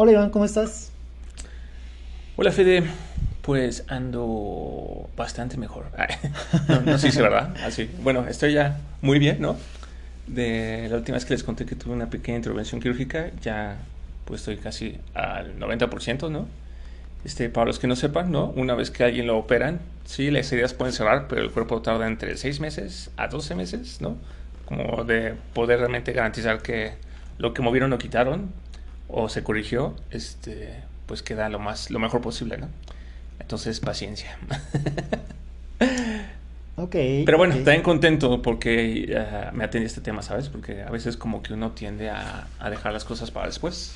Hola Iván, ¿cómo estás? Hola Fede, pues ando bastante mejor. no, no sé si es verdad. Así. Bueno, estoy ya muy bien, ¿no? De la última vez que les conté que tuve una pequeña intervención quirúrgica, ya pues estoy casi al 90%, ¿no? Este, para los que no sepan, ¿no? Una vez que alguien lo operan, sí, las heridas pueden cerrar, pero el cuerpo tarda entre 6 meses a 12 meses, ¿no? Como de poder realmente garantizar que lo que movieron o quitaron o se corrigió, este, pues queda lo más, lo mejor posible, ¿no? Entonces, paciencia. Ok. Pero bueno, ok. también contento porque eh, me atendí a este tema, ¿sabes? Porque a veces como que uno tiende a, a dejar las cosas para después.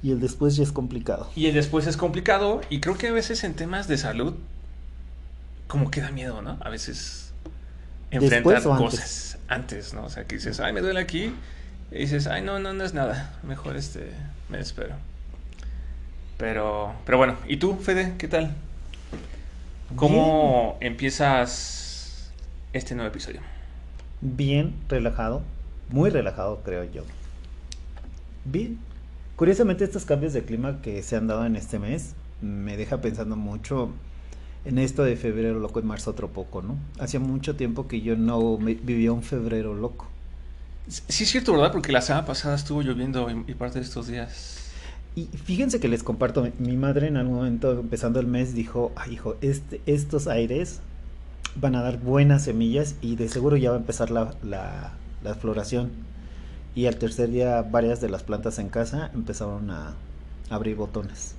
Y el después ya es complicado. Y el después es complicado y creo que a veces en temas de salud como que da miedo, ¿no? A veces enfrentar cosas antes, ¿no? O sea, que dices, ay, me duele aquí. Y dices, ay, no, no, no es nada. Mejor este, me espero. Pero, pero bueno, ¿y tú, Fede? ¿Qué tal? ¿Cómo empiezas este nuevo episodio? Bien relajado, muy relajado creo yo. Bien. Curiosamente estos cambios de clima que se han dado en este mes me deja pensando mucho en esto de febrero loco y marzo otro poco, ¿no? Hacía mucho tiempo que yo no vivía un febrero loco. Sí es cierto, ¿verdad? Porque la semana pasada estuvo lloviendo y, parte de estos días. Y fíjense que les comparto, mi- madre en algún momento empezando el mes dijo, ay hijo, este, estos aires van a dar buenas semillas y de seguro ya va a empezar la, la, la floración. Y al tercer día varias de las plantas en casa empezaron a abrir botones.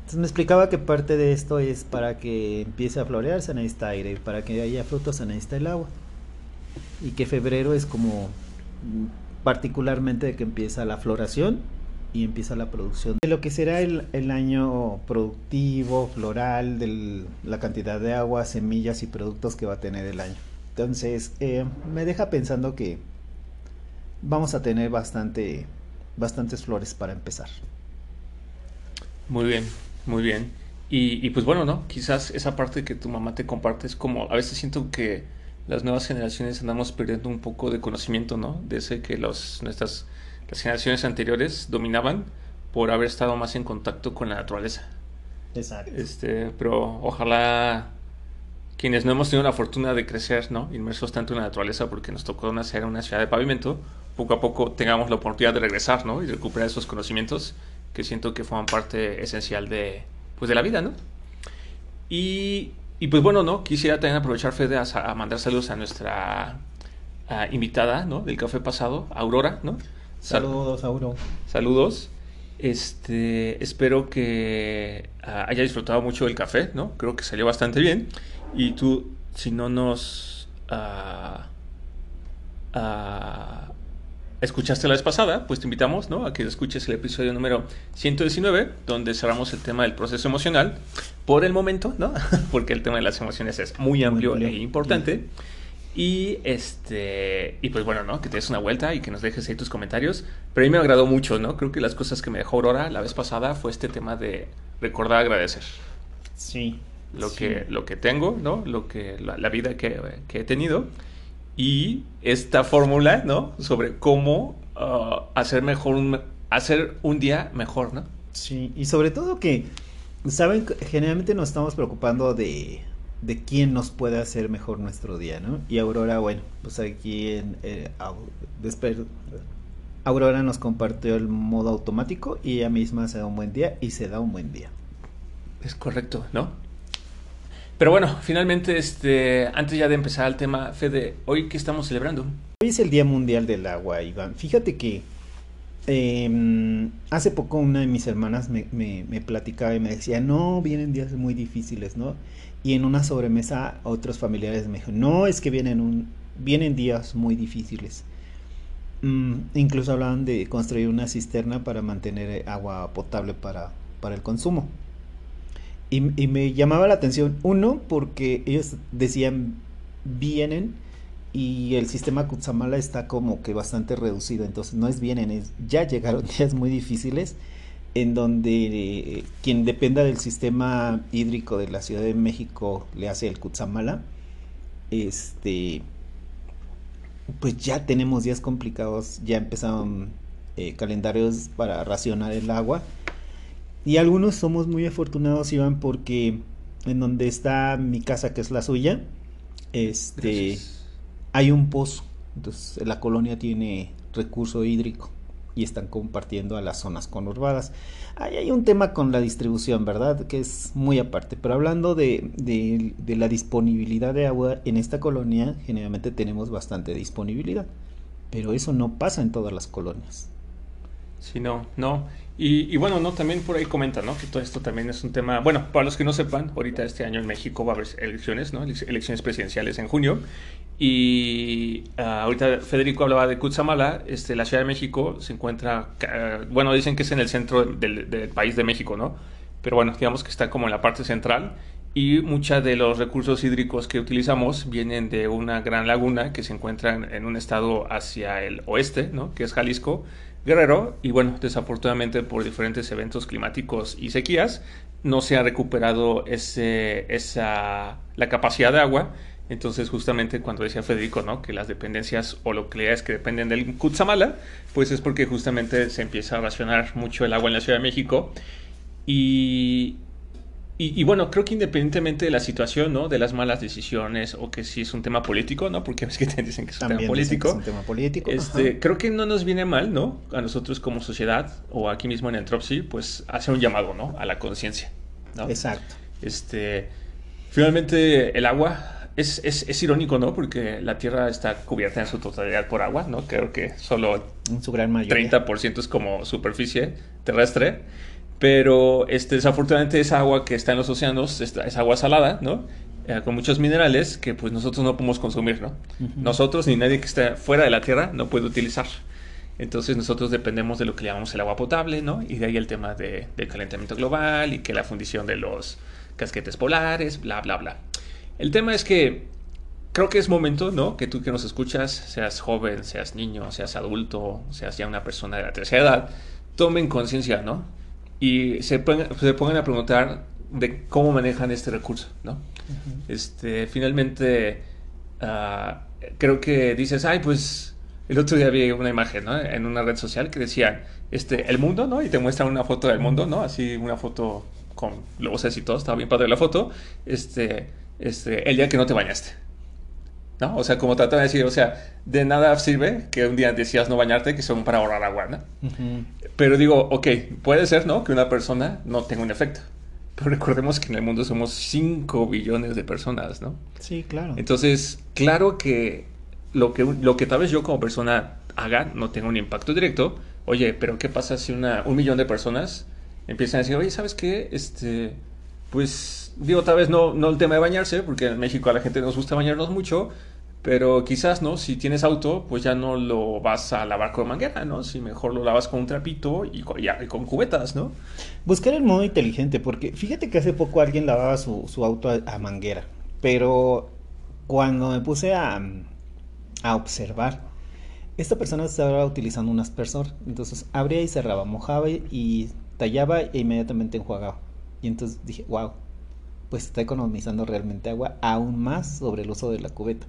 Entonces me explicaba que parte de esto es para que empiece a florear se necesita aire, y para que haya frutos se necesita el agua. Y que febrero es como mm, particularmente de que empieza la floración y empieza la producción de lo que será el, el año productivo, floral, de la cantidad de agua, semillas y productos que va a tener el año. Entonces, eh, me deja pensando que vamos a tener bastante, bastantes flores para empezar. Muy bien, muy bien. Y, y pues bueno, ¿no? Quizás esa parte que tu mamá te comparte es como, a veces siento que las nuevas generaciones andamos perdiendo un poco de conocimiento, ¿no? De ese que los, nuestras, las generaciones anteriores dominaban por haber estado más en contacto con la naturaleza. Exacto. Este, pero ojalá quienes no hemos tenido la fortuna de crecer, ¿no? Inmersos tanto en la naturaleza porque nos tocó nacer en una ciudad de pavimento, poco a poco tengamos la oportunidad de regresar, ¿no? Y recuperar esos conocimientos que siento que forman parte esencial de, pues, de la vida, ¿no? Y, y pues bueno, ¿no? Quisiera también aprovechar, Fede, a, mandar saludos a nuestra invitada, ¿no? Del café pasado, Aurora, ¿no? Sal- Saludos, Auro. Saludos. Este, espero que ah, haya disfrutado mucho del café, ¿no? Creo que salió bastante bien. Y tú, si no nos ah, ah, escuchaste la vez pasada, pues te invitamos, ¿no? A que escuches el episodio número 119, donde cerramos el tema del proceso emocional. Por el momento, ¿no? Porque el tema de las emociones es muy amplio amplio. e importante. Y este, y pues bueno, ¿no? Que te des una vuelta y que nos dejes ahí tus comentarios. Pero a mí me agradó mucho, ¿no? Creo que las cosas que me dejó Aurora la vez pasada fue este tema de recordar agradecer Sí. lo sí. que lo que tengo, ¿no? Lo que la, la vida que, que he tenido y esta fórmula, ¿no? Sobre cómo ah, hacer mejor un hacer un día mejor, ¿no? Sí, y sobre todo que, ¿saben? Generalmente nos estamos preocupando de, de quién nos puede hacer mejor nuestro día, ¿no? Y Aurora, bueno, pues aquí en eh, Aurora nos compartió el modo automático y ella misma se da un buen día y se da un buen día. Es correcto, ¿no? Pero bueno, finalmente, este, antes ya de empezar el tema, Fede, hoy qué estamos celebrando? Hoy es el Día Mundial del Agua, Iván. Fíjate que eh, hace poco una de mis hermanas me platicaba y me decía, no, vienen días muy difíciles, ¿no? Y en una sobremesa otros familiares me dijeron, no, es que vienen, un, vienen días muy difíciles. Mm, incluso hablaban de construir una cisterna para mantener eh, agua potable para, para el consumo. Y, me llamaba la atención, uno, porque ellos decían, vienen y el sistema Kutsamala está como que bastante reducido, entonces no es vienen, es ya llegaron días muy difíciles en donde eh, quien dependa del sistema hídrico de la Ciudad de México le hace el Kutsamala, este pues ya tenemos días complicados, ya empezaron eh, calendarios para racionar el agua. Y algunos somos muy afortunados, Iván, porque en donde está mi casa, que es la suya, este hay un pozo. Entonces la colonia tiene recurso hídrico y están compartiendo a las zonas conurbadas. Ahí hay un tema con la distribución, ¿verdad? Que es muy aparte. Pero hablando de, de, de, la disponibilidad de agua en esta colonia, generalmente tenemos bastante disponibilidad. Pero eso no pasa en todas las colonias. Sí, no, no. Y, y, bueno, no, también por ahí comenta, ¿no? Que todo esto también es un tema, bueno, para los que no sepan, ahorita este año en México va a haber elecciones, ¿no? Elecciones presidenciales en junio. Y uh, ahorita Federico hablaba de Cutzamala, este, la Ciudad de México se encuentra, uh, bueno, dicen que es en el centro del, del, país de México, ¿no? Pero bueno, digamos que está como en la parte central y muchos de los recursos hídricos que utilizamos vienen de una gran laguna que se encuentra en, un estado hacia el oeste, ¿no? Que es Jalisco, Guerrero, y bueno, desafortunadamente por diferentes eventos climáticos y sequías, no se ha recuperado ese, esa, la capacidad de agua. Entonces, justamente cuando decía Federico, ¿no? Que las dependencias o localidades que dependen del Kutsamala, pues es porque justamente se empieza a racionar mucho el agua en la Ciudad de México. Y, y, y, bueno, creo que independientemente de la situación, ¿no? De las malas decisiones o que si es un tema político, ¿no? Porque es que te dicen que es un También tema político. Es un tema político. Este, creo que no nos viene mal, ¿no? A nosotros como sociedad o aquí mismo en Entropsy, pues hacer un llamado, ¿no? A la conciencia, ¿no? Exacto. Este, finalmente el agua es, es, es, irónico, ¿no? Porque la Tierra está cubierta en su totalidad por agua, ¿no? Creo que solo en su gran mayoría. 30% es como superficie terrestre. Pero este, desafortunadamente esa agua que está en los océanos es, es agua salada, ¿no? Eh, con muchos minerales que pues nosotros no podemos consumir, ¿no? Uh -huh. Nosotros ni nadie que esté fuera de la Tierra no puede utilizar. Entonces nosotros dependemos de lo que llamamos el agua potable, ¿no? Y de ahí el tema de, del calentamiento global y que la fundición de los casquetes polares, bla, bla, bla. El tema es que creo que es momento, ¿no? Que tú que nos escuchas, seas joven, seas niño, seas adulto, seas ya una persona de la tercera edad, tomen conciencia, ¿no? Y se pongan, se pongan, a preguntar de cómo manejan este recurso, ¿no? Uh -huh. Este, finalmente, uh, creo que dices, ay, pues, el otro día vi una imagen, ¿no? En una red social que decía, este, el mundo, ¿no? Y te muestran una foto del mundo, ¿no? Así, una foto con luces y todo, estaba bien padre la foto, este, este, el día que no te bañaste, ¿no? O sea, como tratan de decir, o sea, de nada sirve que un día decías no bañarte, que son para ahorrar agua, ¿no? Uh -huh. Pero digo, ok, puede ser, ¿no? Que una persona no tenga un efecto. Pero recordemos que en el mundo somos 5 billones de personas, ¿no? Sí, claro. Entonces, claro que lo que, lo que tal vez yo como persona haga no tenga un impacto directo. Oye, pero ¿qué pasa si una, un millón de personas empiezan a decir, oye, ¿sabes qué? Este, pues, digo, tal vez no, no el tema de bañarse, porque en México a la gente nos gusta bañarnos mucho, pero quizás, ¿no? Si tienes auto, pues ya no lo vas a lavar con manguera, ¿no? Si mejor lo lavas con un trapito y con, y cubetas, ¿no? Buscar el modo inteligente, porque fíjate que hace poco alguien lavaba su, auto a, a, manguera, pero cuando me puse a, a observar, esta persona estaba utilizando un aspersor, entonces abría y cerraba, mojaba y tallaba e inmediatamente enjuagaba. Y entonces dije, wow, pues está economizando realmente agua aún más sobre el uso de la cubeta.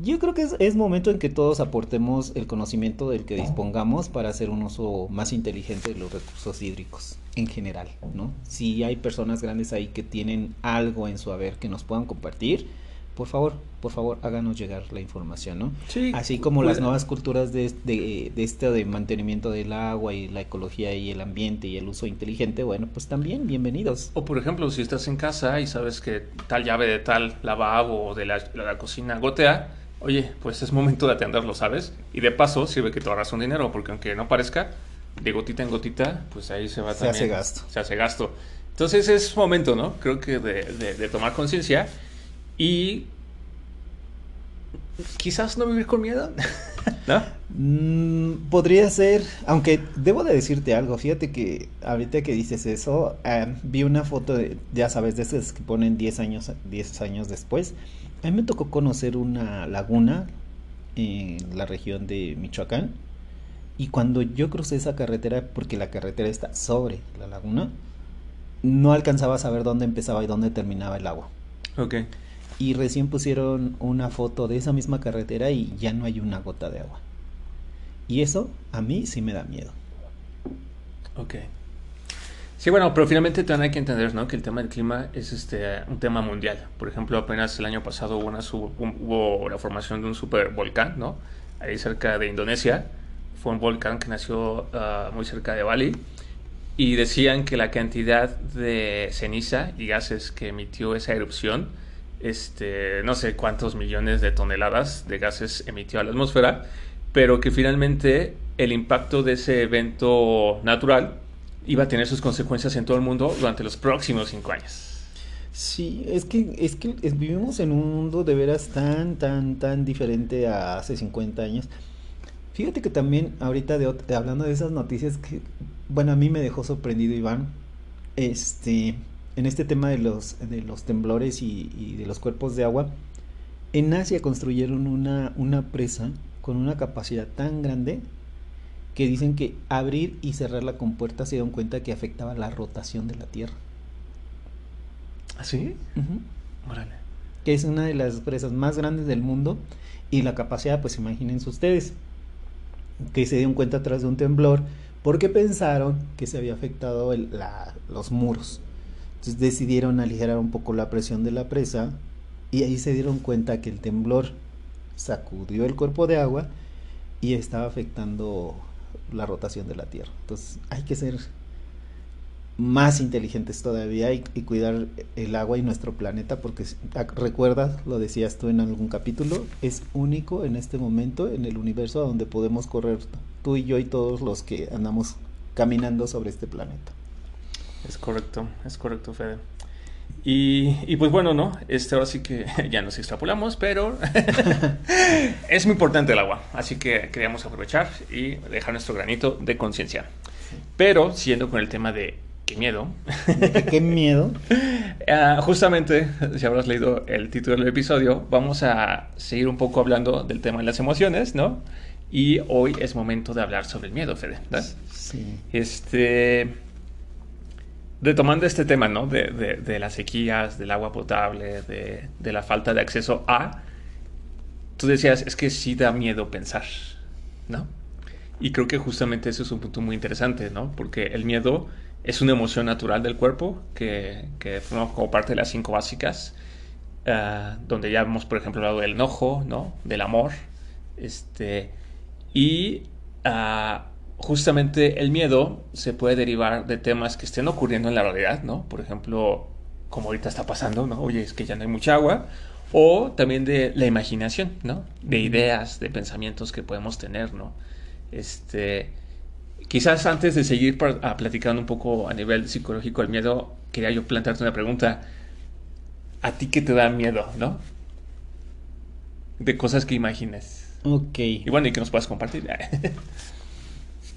Yo creo que es, es, momento en que todos aportemos el conocimiento del que dispongamos para hacer un uso más inteligente de los recursos hídricos en general, ¿no? Si hay personas grandes ahí que tienen algo en su haber que nos puedan compartir, por favor, por favor, háganos llegar la información, ¿no? Sí, Así como pues, las nuevas culturas de, de, de este de mantenimiento del agua y la ecología y el ambiente y el uso inteligente, bueno, pues también bienvenidos. O por ejemplo, si estás en casa y sabes que tal llave de tal lavabo o de la, de la cocina gotea, oye, pues es momento de atenderlo, ¿sabes? Y de paso sirve que tú ahorras un dinero, porque aunque no parezca, de gotita en gotita, pues ahí se va se también. Se hace gasto. Se hace gasto. Entonces es momento, ¿no? Creo que de, de, de tomar conciencia y quizás no vivir con miedo, ¿no? Mm, podría ser, aunque debo de decirte algo, fíjate que ahorita que dices eso, eh, vi una foto de, ya sabes, de esas que ponen 10 años, 10 años después. A mí me tocó conocer una laguna en la región de Michoacán. Y cuando yo crucé esa carretera, porque la carretera está sobre la laguna, no alcanzaba a saber dónde empezaba y dónde terminaba el agua. Ok. Y recién pusieron una foto de esa misma carretera y ya no hay una gota de agua. Y eso a mí sí me da miedo. Ok. Sí, bueno, pero finalmente también hay que entender, ¿no? Que el tema del clima es este un tema mundial. Por ejemplo, apenas el año pasado hubo, una, la formación de un super volcán, ¿no? Ahí cerca de Indonesia. Fue un volcán que nació ah, muy cerca de Bali. Y decían que la cantidad de ceniza y gases que emitió esa erupción, este, no sé cuántos millones de toneladas de gases emitió a la atmósfera, pero que finalmente el impacto de ese evento natural iba a tener sus consecuencias en todo el mundo durante los próximos cinco años. Sí, es que, es que vivimos en un mundo de veras tan, tan, tan diferente a hace 50 años. Fíjate que también ahorita de, hablando de esas noticias que, bueno, a mí me dejó sorprendido Iván, este, en este tema de los, de los temblores y, y de los cuerpos de agua, en Asia construyeron una, una presa con una capacidad tan grande que dicen que abrir y cerrar la compuerta se dieron cuenta que afectaba la rotación de la Tierra. ¿Ah, sí? Que es una de las presas más grandes del mundo y la capacidad, pues imagínense ustedes, que se dieron cuenta tras de un temblor porque pensaron que se había afectado los muros. Entonces decidieron aligerar un poco la presión de la presa y ahí se dieron cuenta que el temblor sacudió el cuerpo de agua y estaba afectando la rotación de la Tierra. Entonces hay que ser más inteligentes todavía y, cuidar el agua y nuestro planeta porque recuerdas, lo decías tú en algún capítulo, es único en este momento en el universo donde podemos correr tú y yo y todos los que andamos caminando sobre este planeta. Es correcto, es correcto, Fede. Y, pues bueno, ¿no? Este ahora sí que ya nos extrapolamos, pero es muy importante el agua, así que queríamos aprovechar y dejar nuestro granito de conciencia. Pero siguiendo con el tema de qué miedo. ¿Qué miedo? Ah, justamente, si habrás leído el título del episodio, vamos a seguir un poco hablando del tema de las emociones, ¿no? Y hoy es momento de hablar sobre el miedo, Fede. ¿verdad? Sí. Este retomando este tema, ¿no? De, de, las sequías, del agua potable, de, de, la falta de acceso a, tú decías, es que sí da miedo pensar, ¿no? Y creo que justamente eso es un punto muy interesante, ¿no? Porque el miedo es una emoción natural del cuerpo que, que forma como parte de las cinco básicas, uh, donde ya hemos, por ejemplo, hablado del enojo, ¿no? Del amor, este, y... Uh, justamente el miedo se puede derivar de temas que estén ocurriendo en la realidad, ¿no? Por ejemplo, como ahorita está pasando, ¿no? Oye, es que ya no hay mucha agua. O también de la imaginación, ¿no? De ideas, de pensamientos que podemos tener, ¿no? Este, quizás antes de seguir a platicando un poco a nivel psicológico el miedo, quería yo plantearte una pregunta. ¿A ti qué te da miedo, no? De cosas que imagines. Ok. Y bueno, y que nos puedas compartir.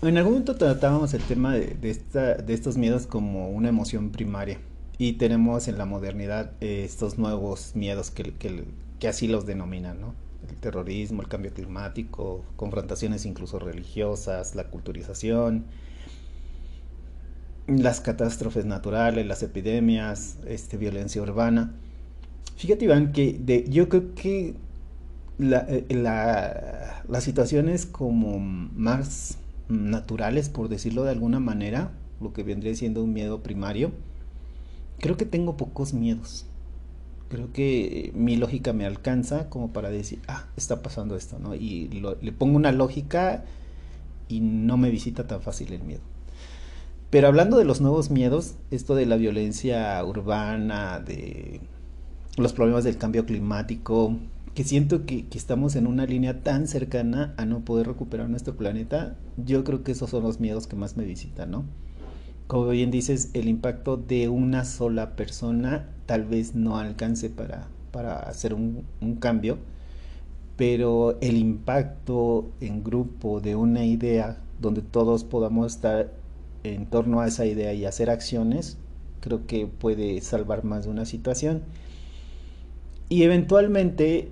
En algún momento tratábamos el tema de, esta, de estos miedos como una emoción primaria y tenemos en la modernidad eh, estos nuevos miedos que, que, así los denominan, ¿no? El terrorismo, el cambio climático, confrontaciones incluso religiosas, la culturización, las catástrofes naturales, las epidemias, este, violencia urbana. Fíjate Iván que de, yo creo que la, eh, la, como más naturales, por decirlo de alguna manera, lo que vendría siendo un miedo primario, creo que tengo pocos miedos. Creo que mi lógica me alcanza como para decir, ah, está pasando esto, ¿no? Y le pongo una lógica y no me visita tan fácil el miedo. Pero hablando de los nuevos miedos, esto de la violencia urbana, de los problemas del cambio climático, que siento que, estamos en una línea tan cercana a no poder recuperar nuestro planeta, yo creo que esos son los miedos que más me visitan, ¿no? Como bien dices, el impacto de una sola persona tal vez no alcance para, para hacer un, cambio, pero el impacto en grupo de una idea donde todos podamos estar en torno a esa idea y hacer acciones, creo que puede salvar más de una situación. Y eventualmente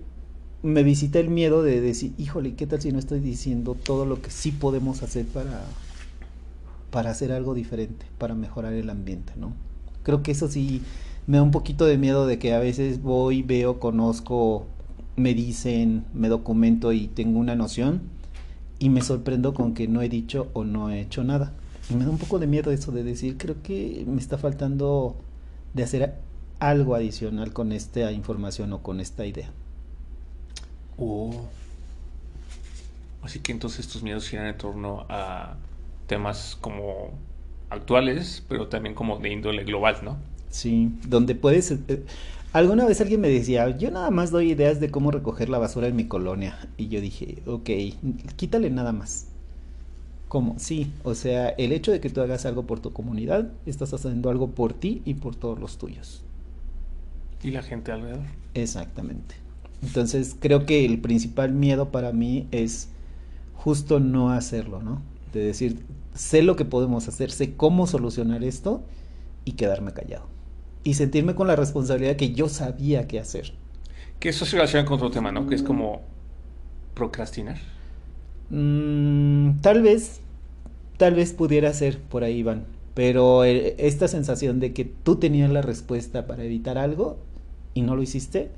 me visita el miedo de decir, híjole, ¿qué tal si no estoy diciendo todo lo que sí podemos hacer para, para hacer algo diferente, para mejorar el ambiente, ¿no? Creo que eso sí me da un poquito de miedo de que a veces voy, veo, conozco, me dicen, me documento y tengo una noción y me sorprendo con que no he dicho o no he hecho nada. Y me da un poco de miedo eso de decir, creo que me está faltando de hacer algo adicional con esta información o con esta idea. Oh. Así que entonces tus miedos giran en torno a temas como actuales, pero también como de índole global, ¿no? Sí, donde puedes... Eh, alguna vez alguien me decía, yo nada más doy ideas de cómo recoger la basura en mi colonia. Y yo dije, ok, quítale nada más. ¿Cómo? Sí, o sea, el hecho de que tú hagas algo por tu comunidad, estás haciendo algo por ti y por todos los tuyos. Y la gente alrededor. Exactamente. Entonces creo que el principal miedo para mí es justo no hacerlo, ¿no? De decir, sé lo que podemos hacer, sé cómo solucionar esto y quedarme callado. Y sentirme con la responsabilidad que yo sabía qué hacer. Que eso se relaciona con otro tema, ¿no? Que es como procrastinar. Mm, tal vez, tal vez pudiera ser por ahí, Iván. Pero eh, esta sensación de que tú tenías la respuesta para evitar algo y no lo hiciste,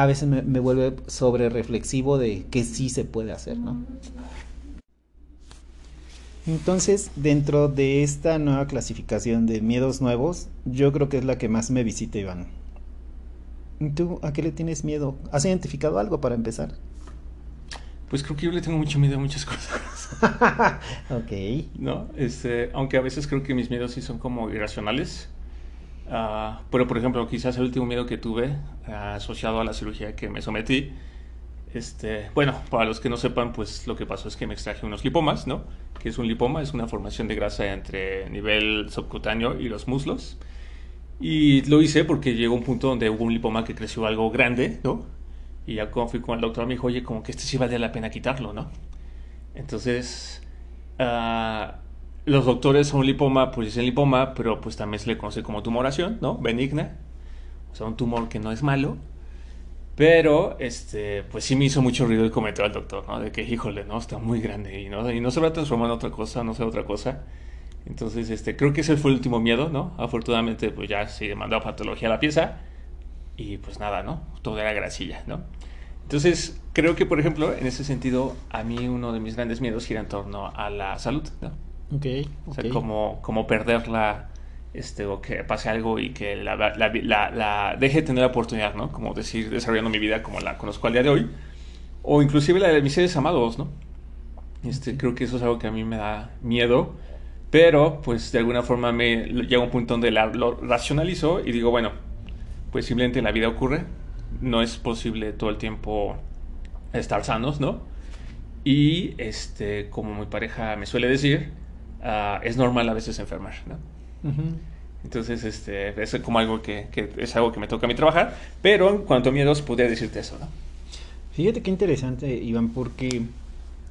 a veces me, me vuelve sobre reflexivo de que sí se puede hacer, ¿no? Entonces, dentro de esta nueva clasificación de miedos nuevos, yo creo que es la que más me visita, Iván. ¿Tú a qué le tienes miedo? ¿Has identificado algo para empezar? Pues creo que yo le tengo mucho miedo a muchas cosas. ok. ¿No? Este, aunque a veces creo que mis miedos sí son como irracionales. Ah, pero, por ejemplo, quizás el último miedo que tuve ah, asociado a la cirugía que me sometí. Este, bueno, para los que no sepan, pues lo que pasó es que me extraje unos lipomas, ¿no? Que es un lipoma, es una formación de grasa entre nivel subcutáneo y los muslos. Y lo hice porque llegó un punto donde hubo un lipoma que creció algo grande, ¿no? Y ya cuando fui con el doctor me dijo, oye, como que este sí vale la pena quitarlo, ¿no? Entonces, uh, los doctores son lipoma, pues dicen lipoma, pero pues también se le conoce como tumoración, ¿no? Benigna. O sea, un tumor que no es malo. Pero, este, pues sí me hizo mucho ruido el comentario al doctor, ¿no? De que, híjole, ¿no? Está muy grande y no, y no se va a transformar en otra cosa, no sé, otra cosa. Entonces, este, creo que ese fue el último miedo, ¿no? Afortunadamente, pues ya se mandó a patología a la pieza y pues nada, ¿no? Todo era grasilla, ¿no? Entonces, creo que, por ejemplo, en ese sentido, a mí uno de mis grandes miedos gira en torno a la salud, ¿no? Ok. O sea, como, como perderla, este, o que pase algo y que la, la, la, deje de tener la oportunidad, ¿no? Como decir, desarrollando mi vida como la conozco al día de hoy. O inclusive la de mis seres amados, ¿no? Este, creo que eso es algo que a mí me da miedo. Pero, pues, de alguna forma me llega un punto donde lo racionalizo y digo, bueno, pues simplemente en la vida ocurre. No es posible todo el tiempo estar sanos, ¿no? Y, este, como mi pareja me suele decir, Ah, es normal a veces enfermar, ¿no? Entonces, este, es como algo que, que, es algo que me toca a mí trabajar, pero en cuanto a miedos, podría decirte eso, ¿no? Fíjate qué interesante, Iván, porque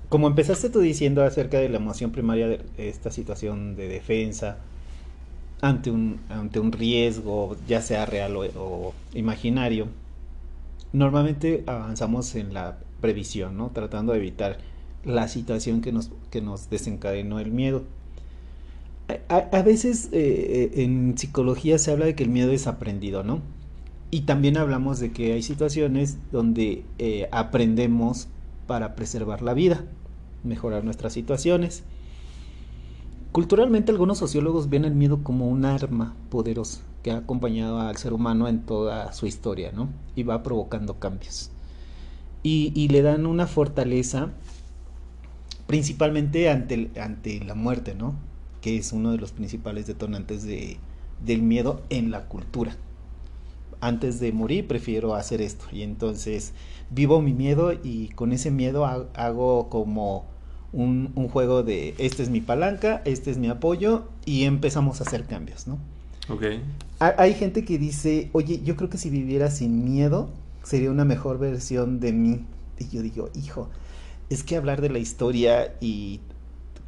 como empezaste tú diciendo acerca de la emoción primaria de esta situación de defensa ante un, ante un riesgo, ya sea real o, o imaginario, normalmente avanzamos en la previsión, ¿no? Tratando de evitar la situación que nos, que nos desencadenó el miedo. A, veces eh, eh, en psicología se habla de que el miedo es aprendido, ¿no? Y también hablamos de que hay situaciones donde eh, aprendemos para preservar la vida, mejorar nuestras situaciones. Culturalmente algunos sociólogos ven el miedo como un arma poderosa que ha acompañado al ser humano en toda su historia, ¿no? Y va provocando cambios. Y, y le dan una fortaleza principalmente ante, ante la muerte, ¿no? Que es uno de los principales detonantes de, del miedo en la cultura. Antes de morir prefiero hacer esto y entonces vivo mi miedo y con ese miedo hago como un, un juego de este es mi palanca, este es mi apoyo y empezamos a hacer cambios, ¿no? Ok. Hay gente que dice, oye, yo creo que si viviera sin miedo sería una mejor versión de mí Y yo digo, hijo, es que hablar de la historia y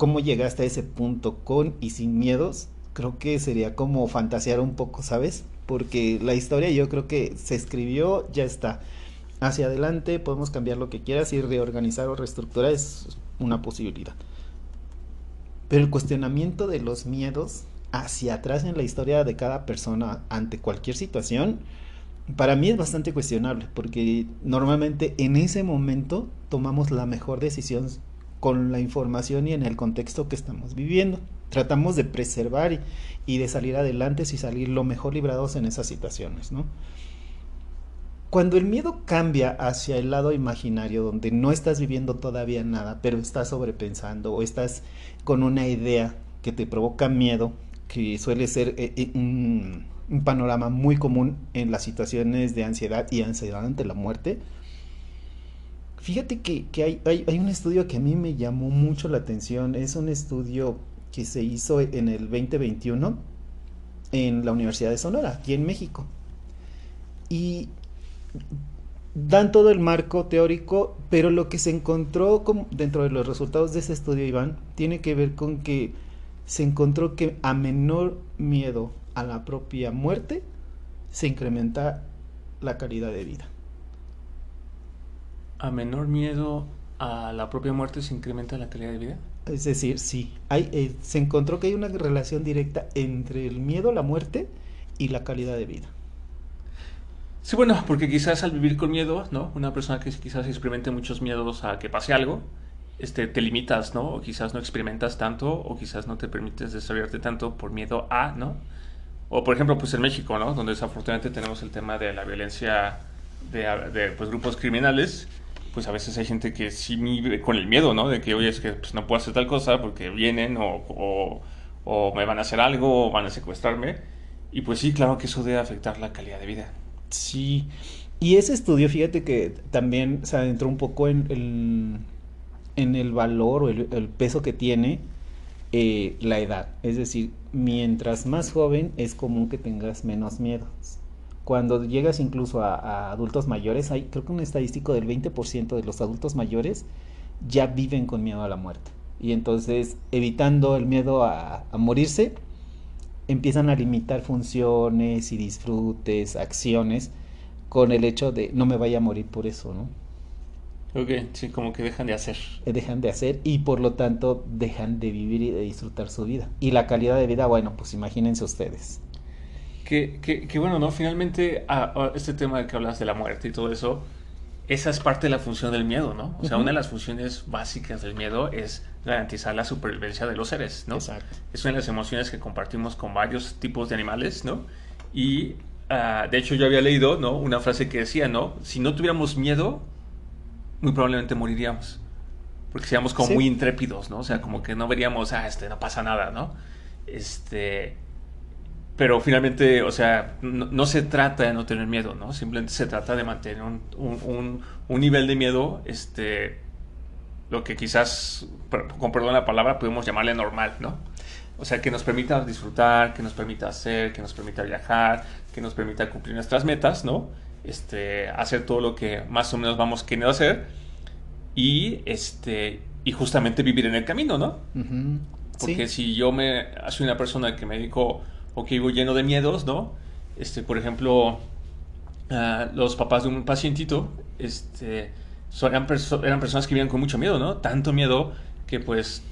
cómo llegaste a ese punto con y sin miedos, creo que sería como fantasear un poco, ¿sabes? Porque la historia yo creo que se escribió, ya está. Hacia adelante podemos cambiar lo que quieras y reorganizar o reestructurar es una posibilidad. Pero el cuestionamiento de los miedos hacia atrás en la historia de cada persona ante cualquier situación, para mí es bastante cuestionable, porque normalmente en ese momento tomamos la mejor decisión con la información y en el contexto que estamos viviendo. Tratamos de preservar y, de salir adelante y salir lo mejor librados en esas situaciones, ¿no? Cuando el miedo cambia hacia el lado imaginario, donde no estás viviendo todavía nada, pero estás sobrepensando o estás con una idea que te provoca miedo, que suele ser eh, eh, un, panorama muy común en las situaciones de ansiedad y ansiedad ante la muerte. Fíjate que, hay, un estudio que a mí me llamó mucho la atención. Es un estudio que se hizo en el 2021 en la Universidad de Sonora, aquí en México. Y dan todo el marco teórico, pero lo que se encontró dentro de los resultados de ese estudio, Iván, tiene que ver con que se encontró que a menor miedo a la propia muerte, se incrementa la calidad de vida. A menor miedo a la propia muerte se incrementa la calidad de vida. Es decir, sí, hay, eh, se encontró que hay una relación directa entre el miedo a la muerte y la calidad de vida. Sí, bueno, porque quizás al vivir con miedo, ¿no? Una persona que quizás experimente muchos miedos a que pase algo, este, te limitas, ¿no? O quizás no experimentas tanto, o quizás no te permites desarrollarte tanto por miedo a, ¿no? O por ejemplo, pues en México, ¿no? Donde desafortunadamente tenemos el tema de la violencia de, pues, grupos criminales, pues a veces hay gente que sí vive con el miedo, ¿no? De que, oye, es que pues, no puedo hacer tal cosa porque vienen o, o me van a hacer algo o van a secuestrarme. Y pues sí, claro que eso debe afectar la calidad de vida. Sí. Y ese estudio, fíjate que también se adentró un poco en, en el valor o el, peso que tiene eh, la edad. Es decir, mientras más joven es común que tengas menos miedos. Cuando llegas incluso a, adultos mayores, hay creo que un estadístico del 20% de los adultos mayores ya viven con miedo a la muerte. Y entonces, evitando el miedo a, a morirse, empiezan a limitar funciones y disfrutes, acciones, con el hecho de no me vaya a morir por eso, ¿no? Ok, sí, como que dejan de hacer. Eh, dejan de hacer y por lo tanto dejan de vivir y de disfrutar su vida. Y la calidad de vida, bueno, pues imagínense ustedes. Que, que, que bueno, ¿no? Finalmente, ah, ah, este tema de que hablas de la muerte y todo eso, esa es parte de la función del miedo, ¿no? O sea, una de las funciones básicas del miedo es garantizar la supervivencia de los seres, ¿no? Exacto. Es una de las emociones que compartimos con varios tipos de animales, ¿no? Y uh, de hecho yo había leído, ¿no? Una frase que decía, ¿no? Si no tuviéramos miedo, muy probablemente moriríamos. Porque seríamos como muy intrépidos, ¿no? O sea, como que no veríamos, ah, este, no pasa nada, ¿no? Este, pero finalmente, o sea, no, se trata de no tener miedo, ¿no? Simplemente se trata de mantener un, un, un, nivel de miedo, este, lo que quizás, con perdón la palabra, podemos llamarle normal, ¿no? O sea, que nos permita disfrutar, que nos permita hacer, que nos permita viajar, que nos permita cumplir nuestras metas, ¿no? Este, hacer todo lo que más o menos vamos queriendo hacer y, este, y justamente vivir en el camino, ¿no? Porque si yo me soy una persona que me dedico o que vivo lleno de miedos, ¿no? Este, por ejemplo, ah, los papás de un pacientito, este, eran, personas que vivían con mucho miedo, ¿no? Tanto miedo que pues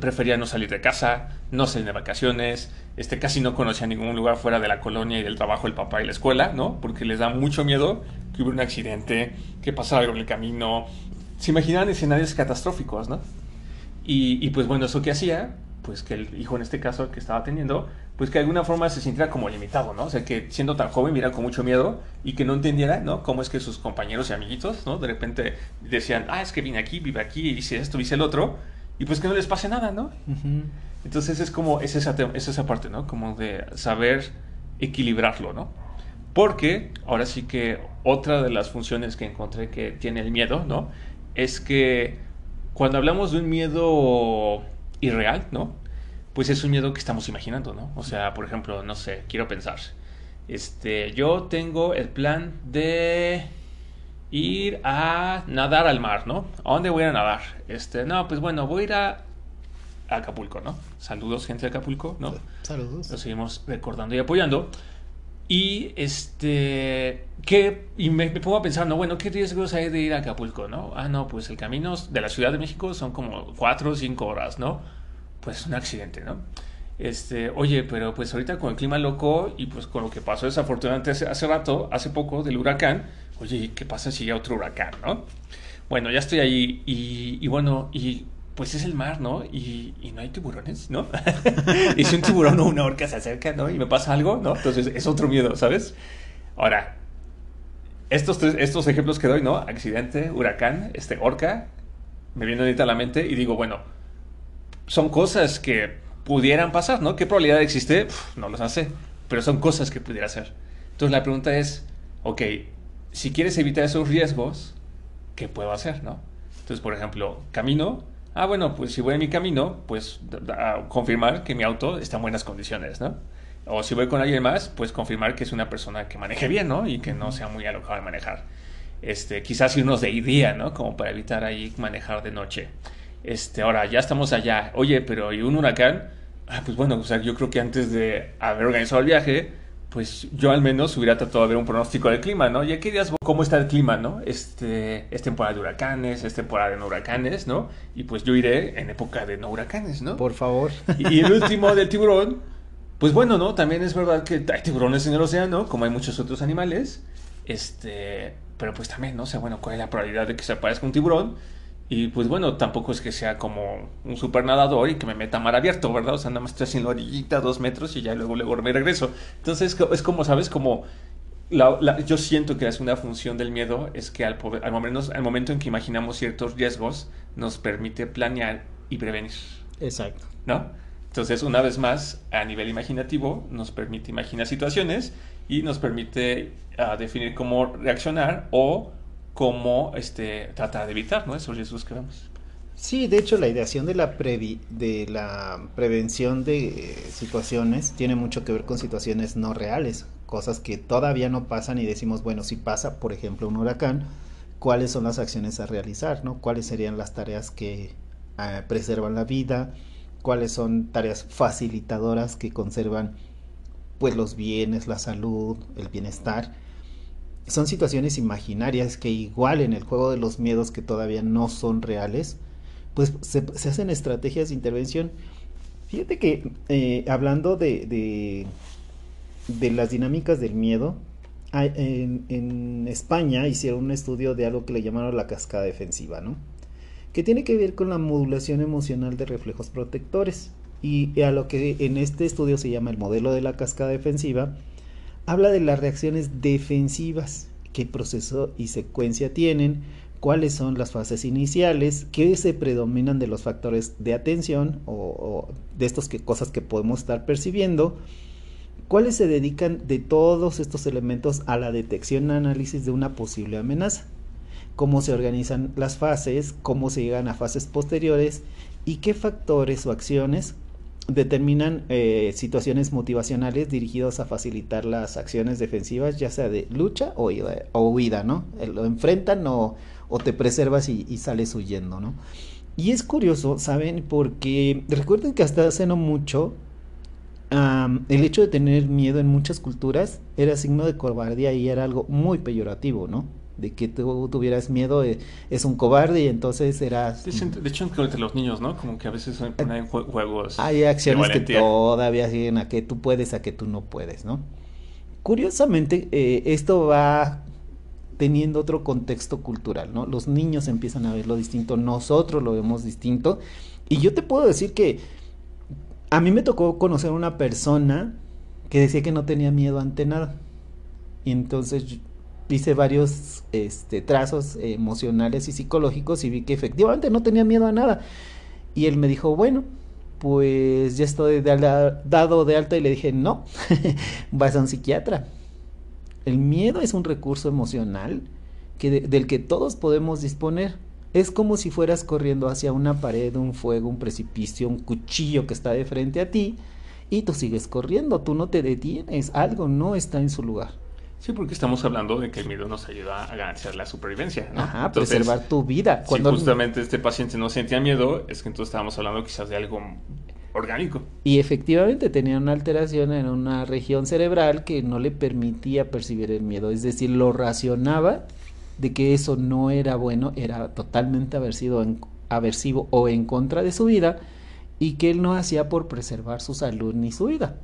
preferían no salir de casa, no salir de vacaciones, este, casi no conocían ningún lugar fuera de la colonia y del trabajo del papá y la escuela, ¿no? Porque les da mucho miedo que hubiera un accidente, que pasara algo en el camino. Se imaginaban escenarios catastróficos, ¿no? Y, y pues bueno, eso que hacía, pues que el hijo en este caso que estaba teniendo, pues que de alguna forma se sintiera como limitado, ¿no? O sea, que siendo tan joven viera con mucho miedo y que no entendiera, ¿no? Cómo es que sus compañeros y amiguitos, ¿no? De repente decían, ah, es que vine aquí, vive aquí, hice esto, hice el otro, y pues que no les pase nada, ¿no? Entonces es como, es esa, es esa parte, ¿no? Como de saber equilibrarlo, ¿no? Porque ahora sí que otra de las funciones que encontré que tiene el miedo, ¿no? Es que cuando hablamos de un miedo irreal, ¿no? Pues es un miedo que estamos imaginando, ¿no? O sea, por ejemplo, no sé, quiero pensar. Este, yo tengo el plan de ir a nadar al mar, ¿no? ¿A dónde voy a nadar? Este, no, pues bueno, voy a ir a Acapulco, ¿no? Saludos, gente de Acapulco, ¿no? Saludos. Lo seguimos recordando y apoyando. Y este, ¿qué? Y me, me, pongo a pensar, no, bueno, ¿qué riesgos hay de ir a Acapulco, no? Ah, no, pues el camino de la Ciudad de México son como cuatro o cinco horas, ¿no? Pues un accidente, ¿no? Este, oye, pero pues ahorita con el clima loco y pues con lo que pasó desafortunadamente hace, rato, hace poco del huracán, oye, ¿qué pasa si hay otro huracán, no? Bueno, ya estoy ahí y, y bueno, y pues es el mar, ¿no? Y, y no hay tiburones, ¿no? y si un tiburón o una orca se acerca, ¿no? Y me pasa algo, ¿no? Entonces es otro miedo, ¿sabes? Ahora, estos, tres, estos ejemplos que doy, ¿no? Accidente, huracán, este, orca, me vienen ahorita a la mente y digo, bueno, son cosas que pudieran pasar, ¿no? ¿Qué probabilidad existe? No lo sé, pero son cosas que pudiera ser. Entonces la pregunta es, ok, si quieres evitar esos riesgos, ¿qué puedo hacer, no? Entonces, por ejemplo, camino, ah, bueno, pues si voy en mi camino, pues confirmar que mi auto está en buenas condiciones, ¿no? O si voy con alguien más, pues confirmar que es una persona que maneje bien, ¿no? Y que no sea muy alocado de manejar. Este, quizás irnos de día, ¿no? Como para evitar ahí manejar de noche. Este, ahora, ya estamos allá. Oye, pero ¿y un huracán? Ah, pues bueno, o sea, yo creo que antes de haber organizado el viaje, pues yo al menos hubiera tratado de ver un pronóstico del clima, ¿no? ¿Y qué días cómo está el clima, ¿no? Este, es temporada de huracanes, es temporada de no huracanes, ¿no? Y pues yo iré en época de no huracanes, ¿no? Por favor. Y el último del tiburón, pues bueno, ¿no? También es verdad que hay tiburones en el océano, como hay muchos otros animales, este, pero pues también, ¿no? O sea, bueno, ¿cuál es la probabilidad de que se aparezca un tiburón? Y pues bueno, tampoco es que sea como un super nadador y que me meta mar abierto, ¿verdad? O sea, nada más estoy haciendo orillita, dos metros y ya luego, luego me regreso. Entonces es como, ¿sabes? Como la, la, yo siento que es una función del miedo, es que al, al, momento, al momento en que imaginamos ciertos riesgos, nos permite planear y prevenir. Exacto. ¿No? Entonces, una vez más, a nivel imaginativo, nos permite imaginar situaciones y nos permite uh, definir cómo reaccionar o cómo este, tratar de evitar ¿no? esos riesgos que vemos. Sí, de hecho la ideación de la, previ de la prevención de eh, situaciones tiene mucho que ver con situaciones no reales, cosas que todavía no pasan y decimos, bueno, si pasa, por ejemplo, un huracán, ¿cuáles son las acciones a realizar? ¿no? ¿Cuáles serían las tareas que eh, preservan la vida? ¿Cuáles son tareas facilitadoras que conservan pues los bienes, la salud, el bienestar? Son situaciones imaginarias que igual en el juego de los miedos que todavía no son reales, pues se, hacen estrategias de intervención. Fíjate que eh, hablando de, de, las dinámicas del miedo, en, en, España hicieron un estudio de algo que le llamaron la cascada defensiva, ¿no? Que tiene que ver con la modulación emocional de reflejos protectores. Y a lo que en este estudio se llama el modelo de la cascada defensiva, habla de las reacciones defensivas, qué proceso y secuencia tienen, cuáles son las fases iniciales, qué se predominan de los factores de atención o, de estas que, cosas que podemos estar percibiendo, cuáles se dedican de todos estos elementos a la detección y análisis de una posible amenaza, cómo se organizan las fases, cómo se llegan a fases posteriores y qué factores o acciones determinan eh, situaciones motivacionales dirigidas a facilitar las acciones defensivas, ya sea de lucha o, huida, ¿no? Eh, lo enfrentan o, te preservas y, y, sales huyendo, ¿no? Y es curioso, ¿saben? Porque recuerden que hasta hace no mucho um, el hecho de tener miedo en muchas culturas era signo de cobardía y era algo muy peyorativo, ¿no? De que tú tuvieras miedo eh, es un cobarde y entonces eras... De hecho, de hecho entre los niños, ¿no? Como que a veces ponen juegos... Hay acciones que todavía siguen a que tú puedes, a que tú no puedes, ¿no? Curiosamente, eh, esto va teniendo otro contexto cultural, ¿no? Los niños empiezan a verlo distinto, nosotros lo vemos distinto. Y yo te puedo decir que a mí me tocó conocer una persona que decía que no tenía miedo ante nada. Y entonces hice varios este, trazos emocionales y psicológicos y vi que efectivamente no tenía miedo a nada. Y él me dijo, bueno, pues ya estoy dado de alta y le dije, no, vas a un psiquiatra. El miedo es un recurso emocional que de, del que todos podemos disponer. Es como si fueras corriendo hacia una pared, un fuego, un precipicio, un cuchillo que está de frente a ti y tú sigues corriendo, tú no te detienes, algo no está en su lugar. Sí, porque estamos hablando de que el miedo nos ayuda a garantizar la supervivencia, ¿no? Ajá, preservar tu vida. Cuando si justamente este paciente no sentía miedo, es que entonces estábamos hablando quizás de algo orgánico. Y efectivamente tenía una alteración en una región cerebral que no le permitía percibir el miedo, es decir, lo racionaba de que eso no era bueno, era totalmente aversivo, aversivo o en contra de su vida y que él no hacía por preservar su salud ni su vida.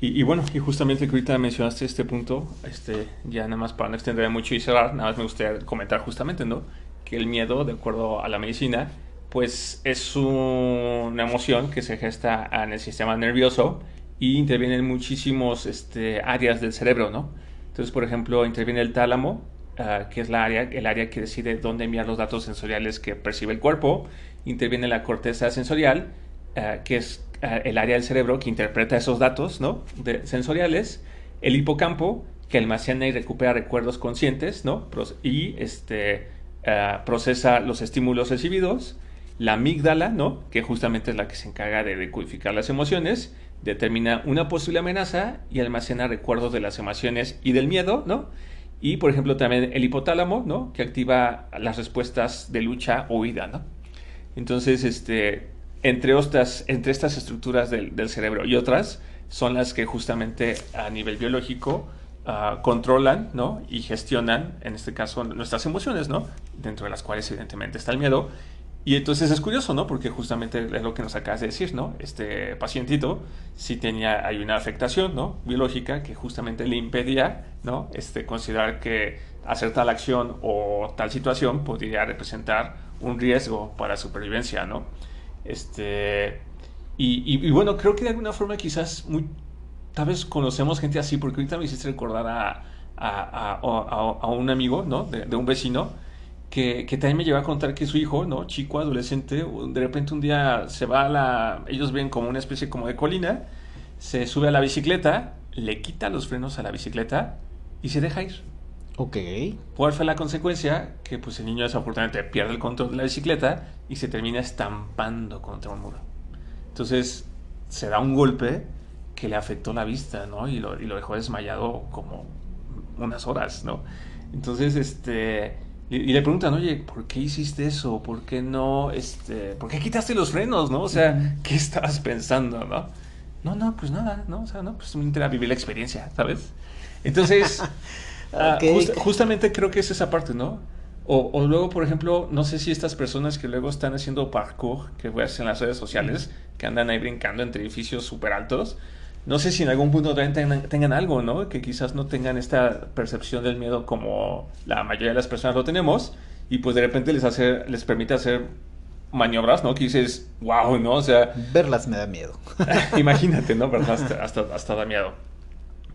Y, bueno, y justamente que ahorita mencionaste este punto, este, ya nada más para no extender mucho y cerrar, nada más me gustaría comentar justamente, ¿no? Que el miedo, de acuerdo a la medicina, pues es una emoción que se gesta en el sistema nervioso y interviene en muchísimos este, áreas del cerebro, ¿no? Entonces, por ejemplo, interviene el tálamo, ah, que es la área, el área que decide dónde enviar los datos sensoriales que percibe el cuerpo, interviene la corteza sensorial, ah, que es el área del cerebro que interpreta esos datos ¿no? sensoriales, el hipocampo, que almacena y recupera recuerdos conscientes ¿no? y este, uh, procesa los estímulos recibidos, la amígdala, ¿no? que justamente es la que se encarga de decodificar las emociones, determina una posible amenaza y almacena recuerdos de las emociones y del miedo, ¿no? Y, por ejemplo, también el hipotálamo, ¿no? Que activa las respuestas de lucha o huida, ¿no? Entonces, este, entre estas, entre estas estructuras del, cerebro y otras son las que justamente a nivel biológico ah, controlan ¿no? y gestionan, en este caso, nuestras emociones, ¿no? dentro de las cuales evidentemente está el miedo. Y entonces es curioso, ¿no? Porque justamente es lo que nos acabas de decir, ¿no? Este pacientito sí tenía, hay una afectación, ¿no? Biológica que justamente le impedía, ¿no? Este, considerar que hacer tal acción o tal situación podría representar un riesgo para supervivencia, ¿no? Este, y, bueno, creo que de alguna forma quizás muy, tal vez conocemos gente así, porque ahorita me hiciste recordar a, a, a, un amigo, ¿no? De, un vecino, que, que, también me lleva a contar que su hijo, ¿no? Chico, adolescente, de repente un día se va a la... Ellos ven como una especie como de colina, se sube a la bicicleta, le quita los frenos a la bicicleta y se deja ir. Ok. ¿Cuál fue la consecuencia? Que pues el niño desafortunadamente pierde el control de la bicicleta y se termina estampando contra un muro. Entonces se da un golpe que le afectó la vista, ¿no? Y lo, y lo dejó desmayado como unas horas, ¿no? Entonces, este... Y, le preguntan, oye, ¿por qué hiciste eso? ¿Por qué no, este... ¿Por qué quitaste los frenos, no? O sea, ¿qué estabas pensando, no? No, no, pues nada, ¿no? O sea, no, pues me a vivir la experiencia, ¿sabes? Entonces... Ah, justamente creo que es esa parte, ¿no? O, luego, por ejemplo, no sé si estas personas que luego están haciendo parkour, que ves en las redes sociales, que andan ahí brincando entre edificios súper altos, no sé si en algún punto también tengan, algo, ¿no? Que quizás no tengan esta percepción del miedo como la mayoría de las personas lo tenemos, y pues de repente les, hace, les permite hacer maniobras, ¿no? Que dices, wow, ¿no? O sea... Verlas me da miedo. imagínate, ¿no? ¿Verdad? Hasta, hasta, hasta da miedo.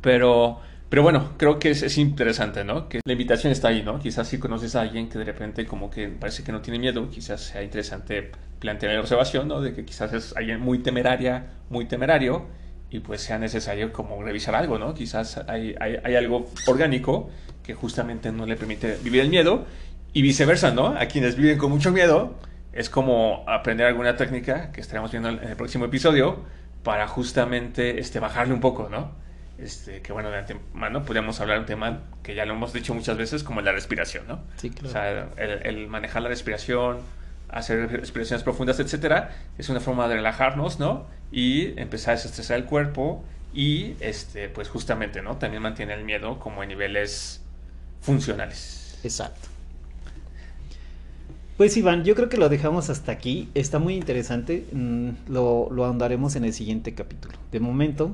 Pero... Pero bueno, creo que es, interesante, ¿no? Que la invitación está ahí, ¿no? Quizás si conoces a alguien que de repente como que parece que no tiene miedo, quizás sea interesante plantear la observación, ¿no? De que quizás es alguien muy temeraria, muy temerario, y pues sea necesario como revisar algo, ¿no? Quizás hay, hay, algo orgánico que justamente no le permite vivir el miedo, y viceversa, ¿no? A quienes viven con mucho miedo, es como aprender alguna técnica que estaremos viendo en el próximo episodio para justamente este, bajarle un poco, ¿no? Este, que bueno, de antemano podríamos hablar de un tema que ya lo hemos dicho muchas veces, como la respiración, ¿no? Sí, claro. O sea, el, manejar la respiración, hacer respiraciones profundas, etcétera, es una forma de relajarnos, ¿no? Y empezar a desestresar el cuerpo y, este, pues justamente, ¿no? También mantiene el miedo como en niveles funcionales. Exacto. Pues Iván, yo creo que lo dejamos hasta aquí. Está muy interesante. Mm, lo, lo ahondaremos en el siguiente capítulo. De momento,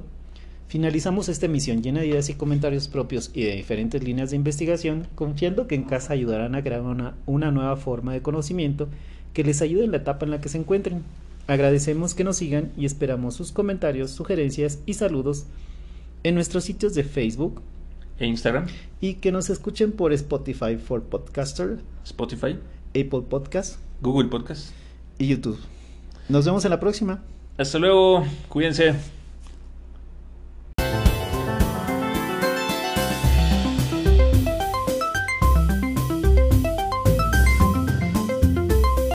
Finalizamos esta emisión llena de ideas y comentarios propios y de diferentes líneas de investigación, confiando que en casa ayudarán a crear una, una, nueva forma de conocimiento que les ayude en la etapa en la que se encuentren. Agradecemos que nos sigan y esperamos sus comentarios, sugerencias y saludos en nuestros sitios de Facebook e Instagram y que nos escuchen por Spotify for Podcaster, Spotify, Apple Podcast, Google Podcast y YouTube. Nos vemos en la próxima. Hasta luego, cuídense.